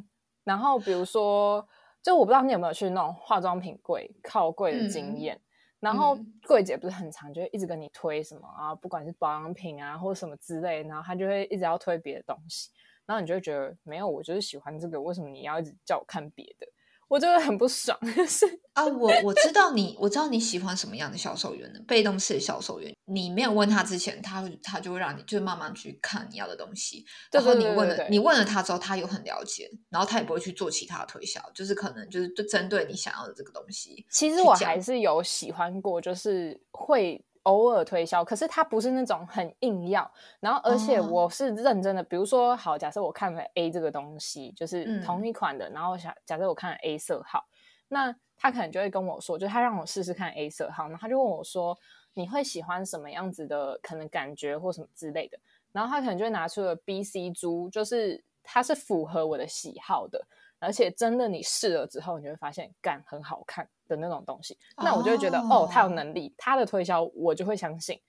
然后比如说，就我不知道你有没有去那种化妆品柜靠柜的经验，然后柜姐不是很常就会一直跟你推什么啊，不管是保养品啊或者什么之类，然后她就会一直要推别的东西，然后你就会觉得没有，我就是喜欢这个，为什么你要一直叫我看别的？我就会很不爽，就是啊，我我知道你，我知道你喜欢什么样的销售员呢？被动式销售员，你没有问他之前，他会他就会让你就是慢慢去看你要的东西，对然后你问了你问了他之后，他有很了解，然后他也不会去做其他推销，就是可能就是就针对你想要的这个东西。其实我还是有喜欢过，就是会偶尔推销，可是它不是那种很硬要。然后，而且哦。我是认真的，比如说，好，假设我看了 A 这个东西，就是嗯。同一款的，然后假假设我看了 A 色号，那他可能就会跟我说，就是他让我试试看 A 色号，然后他就问我说，你会喜欢什么样子的可能感觉或什么之类的，然后他可能就会拿出了 B、C 珠，就是它是符合我的喜好的，而且真的你试了之后，你就会发现干很好看的那种东西，那我就会觉得哦他有哦能力，他的推销我就会相信。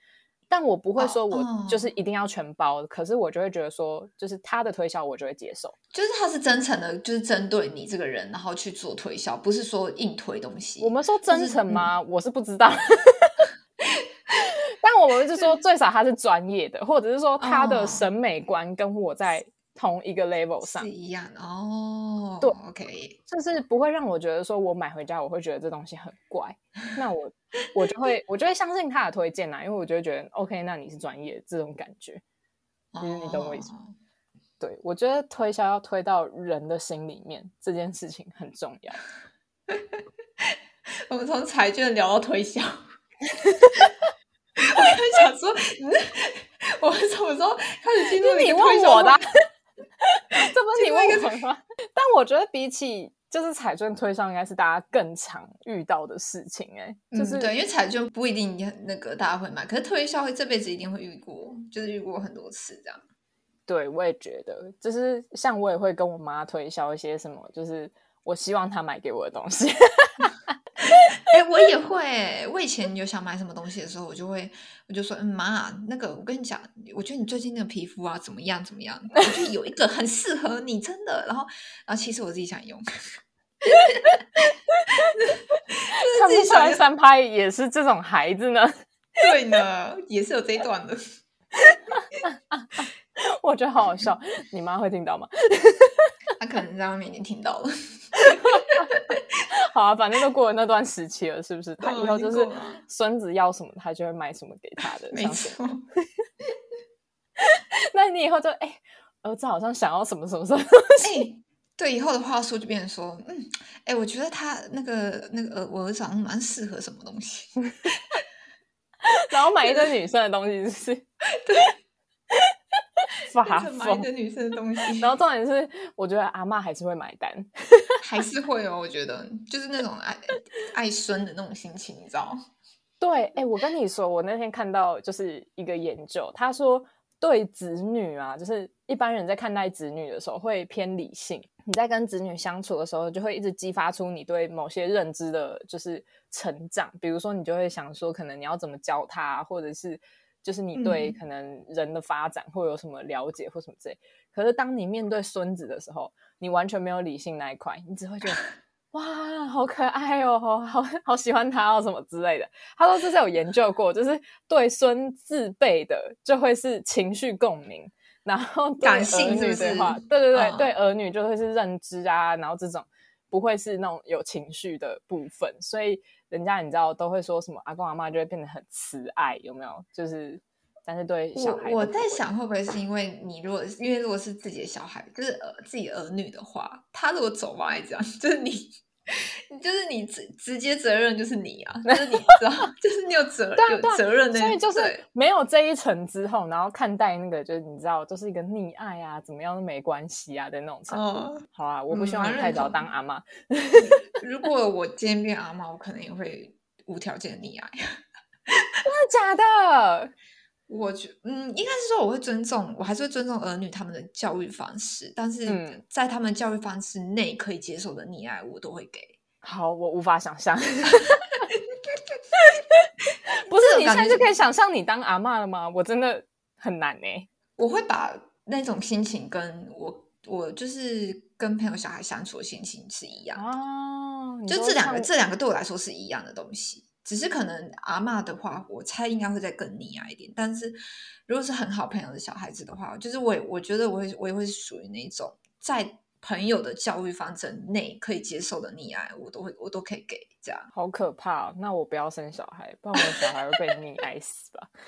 但我不会说我哦就是一定要全包，可是我就会觉得说，就是他的推销我就会接受。就是他是真诚的，就是针对你这个人，然后去做推销，不是说硬推东西。我们说真就是诚吗？我是不知道，但我们是说最少他是专业的，或者是说他的哦审美观跟我在同一个 level 上是，一样的哦。对，OK，就是不会让我觉得说我买回家我会觉得这东西很怪，那我我就会我就会相信他的推荐啦，因为我就会觉得 OK，那你是专业这种感觉。就是你懂我意思吗哦对我觉得推销要推到人的心里面，这件事情很重要。我们从彩券聊到推销，我很想说，嗯我们什么时候开始进入你个推我的这不是你问吗？但我觉得比起就是彩券推销，应该是大家更常遇到的事情、欸。哎，就是、嗯，对，因为彩券不一定那个大家会买，可是推销会这辈子一定会遇过，就是遇过很多次这样。对，我也觉得，就是像我也会跟我妈推销一些什么，就是我希望她买给我的东西。哎、我也会欸、我以前有想买什么东西的时候，我就会，我就说，嗯，妈，那个我跟你讲，我觉得你最近那个皮肤啊，怎么样怎么样？我觉得有一个很适合你，真的。然后，然后其实我自己想用，看不自己想要出来三拍也是这种孩子呢，对呢，也是有这一段的。我觉得好好笑。你妈会听到吗？他可能在外面已经听到了，好啊，反正都过了那段时期了，是不是？他以后就是孙子要什么，他就会买什么给他的。那你以后就哎、儿子好像想要什么什么什么，哎、对，以后的话术就变成说，嗯，哎、我觉得他那个那个呃，我儿子好像蛮适合什么东西。然后买一堆女生的东西，就是对发疯。个女生的东西，然后重点是，我觉得阿嬷还是会买单。还是会哦，我觉得就是那种爱爱孙的那种心情，你知道？对，哎、我跟你说，我那天看到就是一个研究，他说对子女啊，就是一般人在看待子女的时候会偏理性，你在跟子女相处的时候，就会一直激发出你对某些认知的，就是成长。比如说，你就会想说，可能你要怎么教他，或者是就是你对嗯可能人的发展会有什么了解或什么之类。可是当你面对孙子的时候，你完全没有理性那一块，你只会觉得。哇，好可爱哦，好好好喜欢他哦，什么之类的。他说这是有研究过，就是对孙自辈的就会是情绪共鸣，然后对感性是不是的话，对对对，嗯对儿女就会是认知啊，然后这种不会是那种有情绪的部分，所以人家你知道都会说什么阿公阿妈就会变得很慈爱，有没有？就是但是对小孩我我在想，会不会是因为你如果因为如果是自己的小孩，就是儿自己儿女的话，他如果走歪这样，就是你。就是你直直接责任就是你啊，就是你知道，就是你有责有对啊对啊责任的，所以就是没有这一层之后，然后看待那个就是你知道，就是一个溺爱啊，怎么样都没关系啊的那种程度。哦。好啊，我不嗯希望你太早当阿妈。如果我今天变阿妈，我可能也会无条件溺爱。真的假的？我觉嗯，应该是说我会尊重，我还是会尊重儿女他们的教育方式，但是嗯在他们教育方式内可以接受的溺爱，我都会给。好，我无法想象。不这是你现在就可以想象你当阿妈了吗？我真的很难呢、我会把那种心情跟我我就是跟朋友小孩相处的心情是一样的，哦，就这两个这两个对我来说是一样的东西。只是可能阿妈的话，我猜应该会再更溺爱一点。但是如果是很好朋友的小孩子的话，就是我我觉得我会我也会是属于那种在朋友的教育方针内可以接受的溺爱，我都会我都可以给这样。好可怕、哦！那我不要生小孩，不然我的小孩会被溺爱死吧？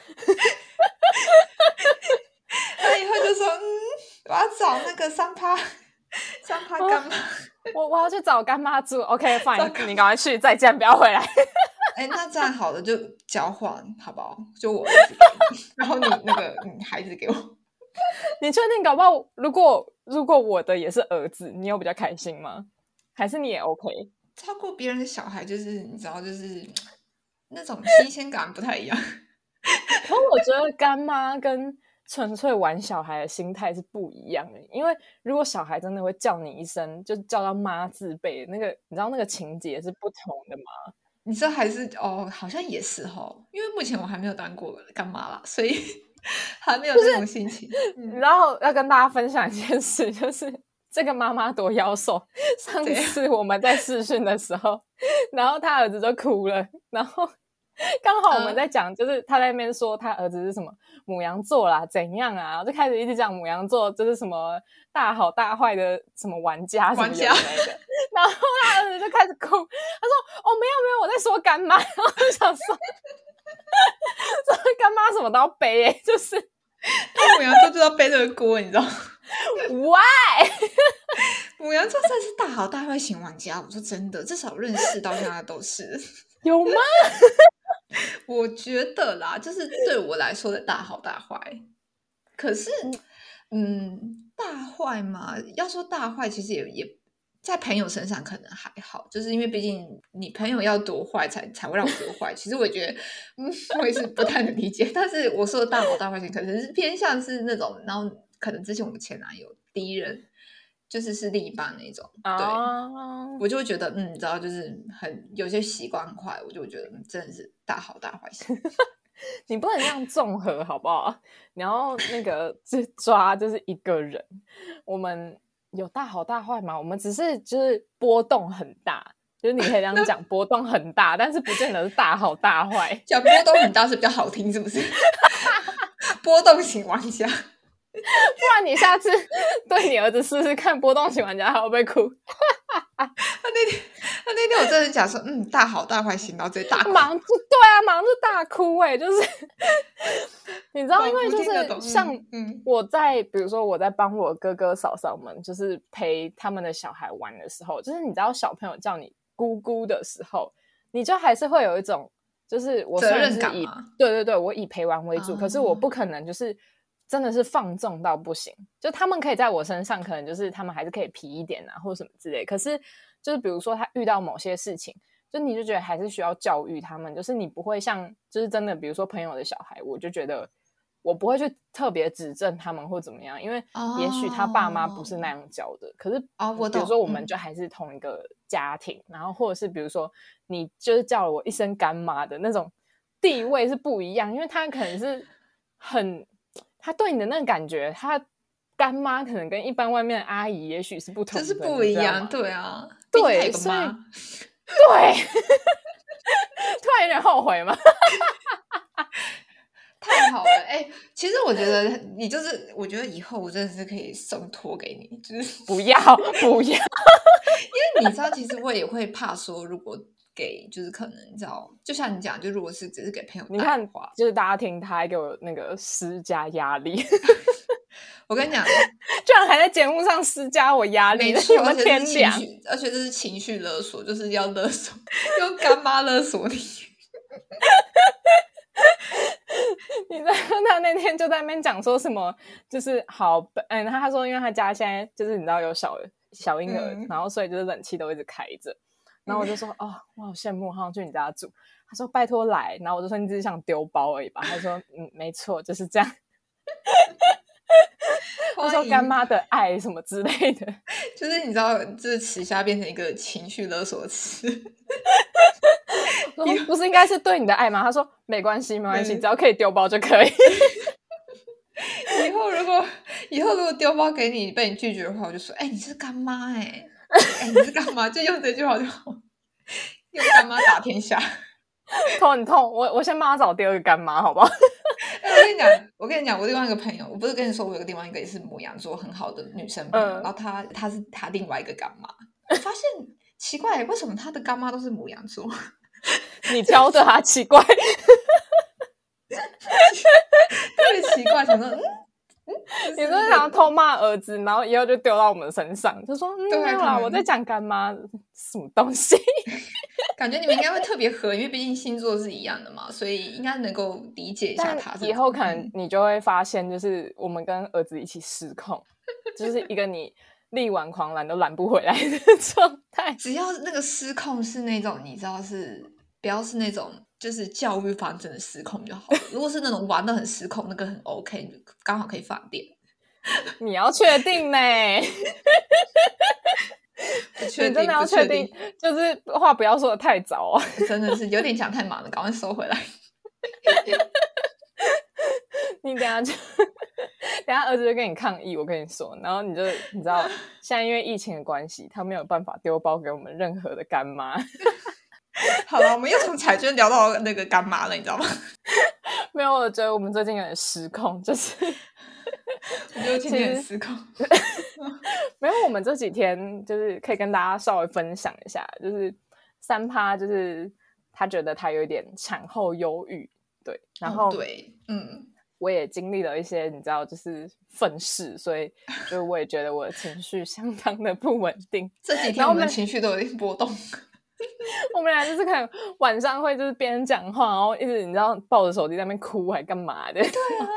他以后就说，嗯，我要找那个三趴三趴干妈。我我要去找干妈住。OK，fine，、糕你赶快去，再见，不要回来。哎，那这样好了，就交换好不好？就我儿子给你，然后你那个你孩子给我。你确定？搞不好，如果如果我的也是儿子，你有比较开心吗？还是你也 OK？照顾别人的小孩，就是你知道，就是 那种新鲜感不太一样。可我觉得干妈跟纯粹玩小孩的心态是不一样的，因为如果小孩真的会叫你一声，就叫到妈字辈，那个你知道那个情节是不同的吗？你这还是哦，好像也是哦，因为目前我还没有当过干妈啦，所以 还没有这种心情。嗯然后要跟大家分享一件事，就是这个妈妈多妖兽。上次我们在试训的时候，然后他儿子就哭了，然后刚好我们嗯在讲，就是他在那边说他儿子是什么母羊座啦，怎样啊，就开始一直讲母羊座就是什么大好大坏的什么玩家什么玩家有的没的，然后他儿子就开始哭，他说哦没有没有，我在说干妈，然 后我就想说。说干妈什么都要背、欸，就是母羊座就要背这个锅，你知道吗？why？母羊座真的是大好大坏型玩家，我说真的，至少认识到现在都是。有吗？我觉得啦，就是对我来说的大好大坏。可是，嗯，大坏嘛，要说大坏，其实也也在朋友身上可能还好，就是因为毕竟你朋友要多坏才才会让我多坏。其实我也觉得，嗯，我也是不太能理解。但是我说的大好大坏型，可能是偏向是那种，然后可能之前我们前男友第一任就是是另一半那种，对。哦，我就会觉得，嗯，你知道，就是很有些习惯很坏，我就会觉得，嗯，真的是大好大坏型。你不能这样综合好不好？你要那个去 抓，就是一个人。我们有大好大坏吗？我们只是就是波动很大，就是你可以这样讲，波动很大，但是不见得是大好大坏。讲波动很大是比较好听，是不是？波动型玩家，不然你下次 对你儿子试试看，波动型玩家还会不会哭？他那天他那天我真的讲说，嗯，大好大坏型，然后直接大哭。忙着对啊，忙着大哭哎、就是 你知道，因为就是像我在，比如说我在帮我哥哥嫂嫂们，就是陪他们的小孩玩的时候，就是你知道小朋友叫你姑姑的时候，你就还是会有一种，就是我虽然是以任感吗对对对，我以陪玩为主，可是我哦不可能就是。真的是放纵到不行，就他们可以在我身上，可能就是他们还是可以皮一点啊，或者什么之类。可是就是比如说他遇到某些事情，就你就觉得还是需要教育他们，就是你不会像就是真的，比如说朋友的小孩，我就觉得我不会去特别指正他们或怎么样，因为也许他爸妈不是那样教的。可是啊我比如说我们嗯就还是同一个家庭，然后或者是比如说你就是叫了我一声干妈的那种地位是不一样，因为他可能是很他对你的那个感觉，他干妈可能跟一般外面的阿姨也许是不同的，这是不一样，对啊，对所以，对，突然有点后悔嘛。太好了，哎、其实我觉得你就是，我觉得以后我真的是可以送托给你，就是不要不要，因为你知道，其实我也会怕说，如果给就是可能你知道，就像你讲，就如果是只是给朋友你看就是大家听他还给我那个施加压力，我跟你讲，居然还在节目上施加我压力，没错，那有没有而且是情天良？绪，而且这是情绪勒索，就是要勒索，用干妈勒索你。你知道他那天就在那边讲说什么，就是好，嗯，他说因为他家现在就是你知道有小小婴儿，嗯然后所以就是冷气都一直开着，然后我就说哦，我好羡慕，好想去你家住。他说拜托来，然后我就说你只是想丢包而已吧。他说嗯，没错，就是这样。他说干妈的爱什么之类的，就是你知道，这词现在变成一个情绪勒索词。我说不是应该是对你的爱吗？他说没关系，没关系，嗯只要可以丢包就可以。以后如果以后如果丢包给你被你拒绝的话，我就说，哎、你是干妈哎、哎、你是干嘛，就用这句话就好，用干妈打天下。头很痛，我我先帮他找第二个干妈，好不好？哎我跟你讲，我跟你讲，我另外一个朋友，我不是跟你说，我有个另外一个也是母羊座很好的女生朋友，嗯然后她她是她另外一个干妈，我发现奇怪，为什么她的干妈都是母羊座？你挑的啊，奇怪。特别奇怪，想说嗯嗯，你是不是想要偷骂儿子，然后以后就丢到我们身上，就说嗯对啊没有啦，我在讲干妈什么东西？感觉你们应该会特别合，因为毕竟星座是一样的嘛，所以应该能够理解一下他。以后可能嗯你就会发现，就是我们跟儿子一起失控，就是一个你力挽狂澜都拦不回来的 状态。只要那个失控是那种你知道是不要是那种就是教育方针的失控就好了。如果是那种玩的很失控，那个很 OK，你就刚好可以放电。你要确定呢？你真的要确定，就是话不要说的太早哦。真的是有点讲太满了，赶快收回来。你等下就，等下儿子就跟你抗议，我跟你说，然后你就你知道，现在因为疫情的关系，他没有办法丢包给我们任何的干妈。好了，我们又从彩娟聊到那个干妈了，你知道吗？没有，我觉得我们最近有点失控，就是我觉得今天很失控。没有，我们这几天就是可以跟大家稍微分享一下，就是三趴，就是他觉得他有一点产后忧郁，对，然后哦对，嗯，我也经历了一些你知道，就是愤世，所以就我也觉得我的情绪相当的不稳定。这几天我们情绪都有点波动。我们俩就是看晚上会就是边讲话，然后一直你知道抱着手机在那边哭，还干嘛的？对啊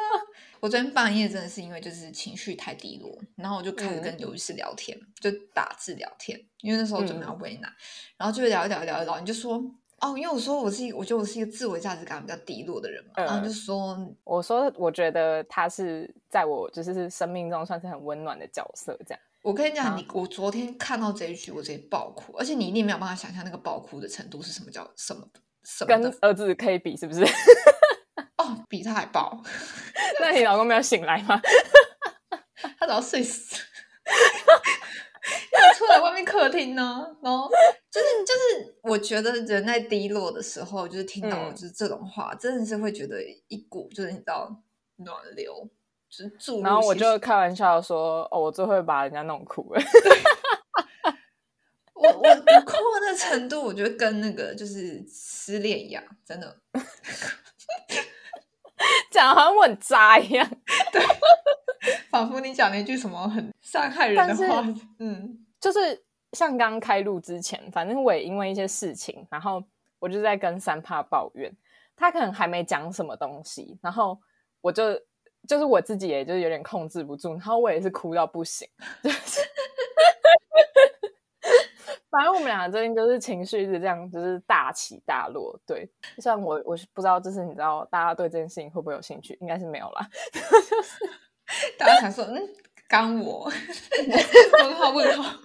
我昨天半夜真的是因为就是情绪太低落，然后我就开始嗯跟刘医师聊天，就打字聊天，因为那时候准备要嗯喂奶，然后就聊一聊聊一聊，你就说哦，因为我说我是一个，我觉得我是一个自我价值感比较低落的人嘛，然后嗯就说我说，我觉得他是在我就是生命中算是很温暖的角色，这样。我跟你讲，啊你我昨天看到这一句，我直接爆哭，而且你一定没有办法想象那个爆哭的程度是什么叫什么什么跟儿子可以比，是不是？哦，比他还爆，那你老公没有醒来吗？他早要睡死。外面客厅呢，然后就 是就是，我觉得人在低落的时候，就是听到嗯就是这种话，真的是会觉得一股就是你知道暖流，就是注入然后我就开玩笑说：“哦，我最会把人家弄哭了。我我我哭的那程度，我觉得跟那个就是失恋一样，真的。”讲得好像我很渣一样。仿佛你讲了一句什么很伤害人的话，嗯，就是像刚开录之前，反正我也因为一些事情，然后我就在跟三帕抱怨，他可能还没讲什么东西，然后我就就是我自己也就是有点控制不住，然后我也是哭到不行，就是。反正我们俩最近就是情绪是这样，就是大起大落。对，像我我是不知道，就是你知道大家对这件事情会不会有兴趣，应该是没有啦。大家想说，嗯，刚我，问号问号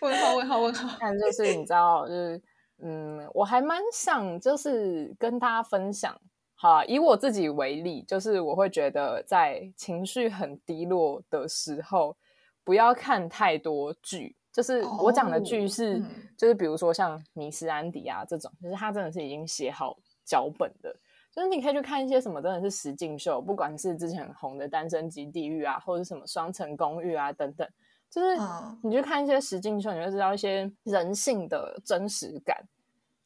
问号问号问号，但就是你知道，就是嗯，我还蛮想就是跟大家分享，好啊，以我自己为例，就是我会觉得在情绪很低落的时候，不要看太多剧。就是我讲的剧哦是，嗯就是比如说像迷失安迪啊这种，就是他真的是已经写好脚本的。就是你可以去看一些什么真的是实境秀，不管是之前很红的《单身级地狱》啊，或者什么《双层公寓》啊等等，就是嗯你去看一些实境秀，你会知道一些人性的真实感。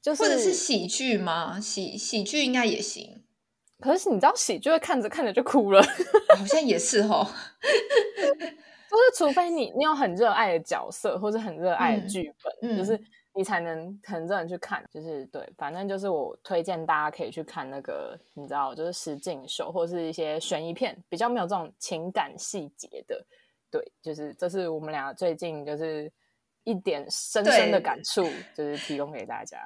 就是，或者是喜剧吗？喜喜剧应该也行，可是你知道喜剧会看着看着就哭了，好像也是哦。就是除非你你有很热爱的角色，或是很热爱的嗯剧本，嗯就是你才能很认真去看。就是对，反正就是我推荐大家可以去看那个，你知道，就是实境秀或是一些悬疑片，比较没有这种情感细节的。对，就是这是我们俩最近就是一点深深的感触，就是提供给大家。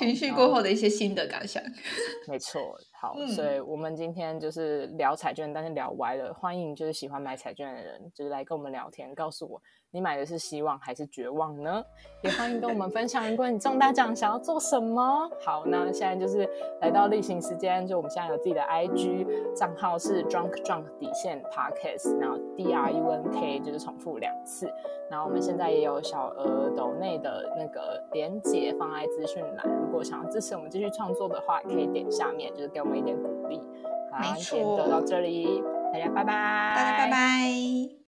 情绪过后的一些新的感想，没错，好，嗯所以我们今天就是聊彩券，但是聊歪了。欢迎就是喜欢买彩券的人，就是来跟我们聊天，告诉我你买的是希望还是绝望呢？也欢迎跟我们分享，如果你中大奖想要做什么。好，那现在就是来到例行时间，就我们现在有自己的 IG 账号是 drunk drunk 底线 podcast，然后 D R U N K 就是重复两次。然后我们现在也有小额抖内的那个连接放在资讯栏，如果想要支持我们继续创作的话，可以点下面，就是给我们一点鼓励。好，没今天就到错这里，大家拜拜，大家拜拜。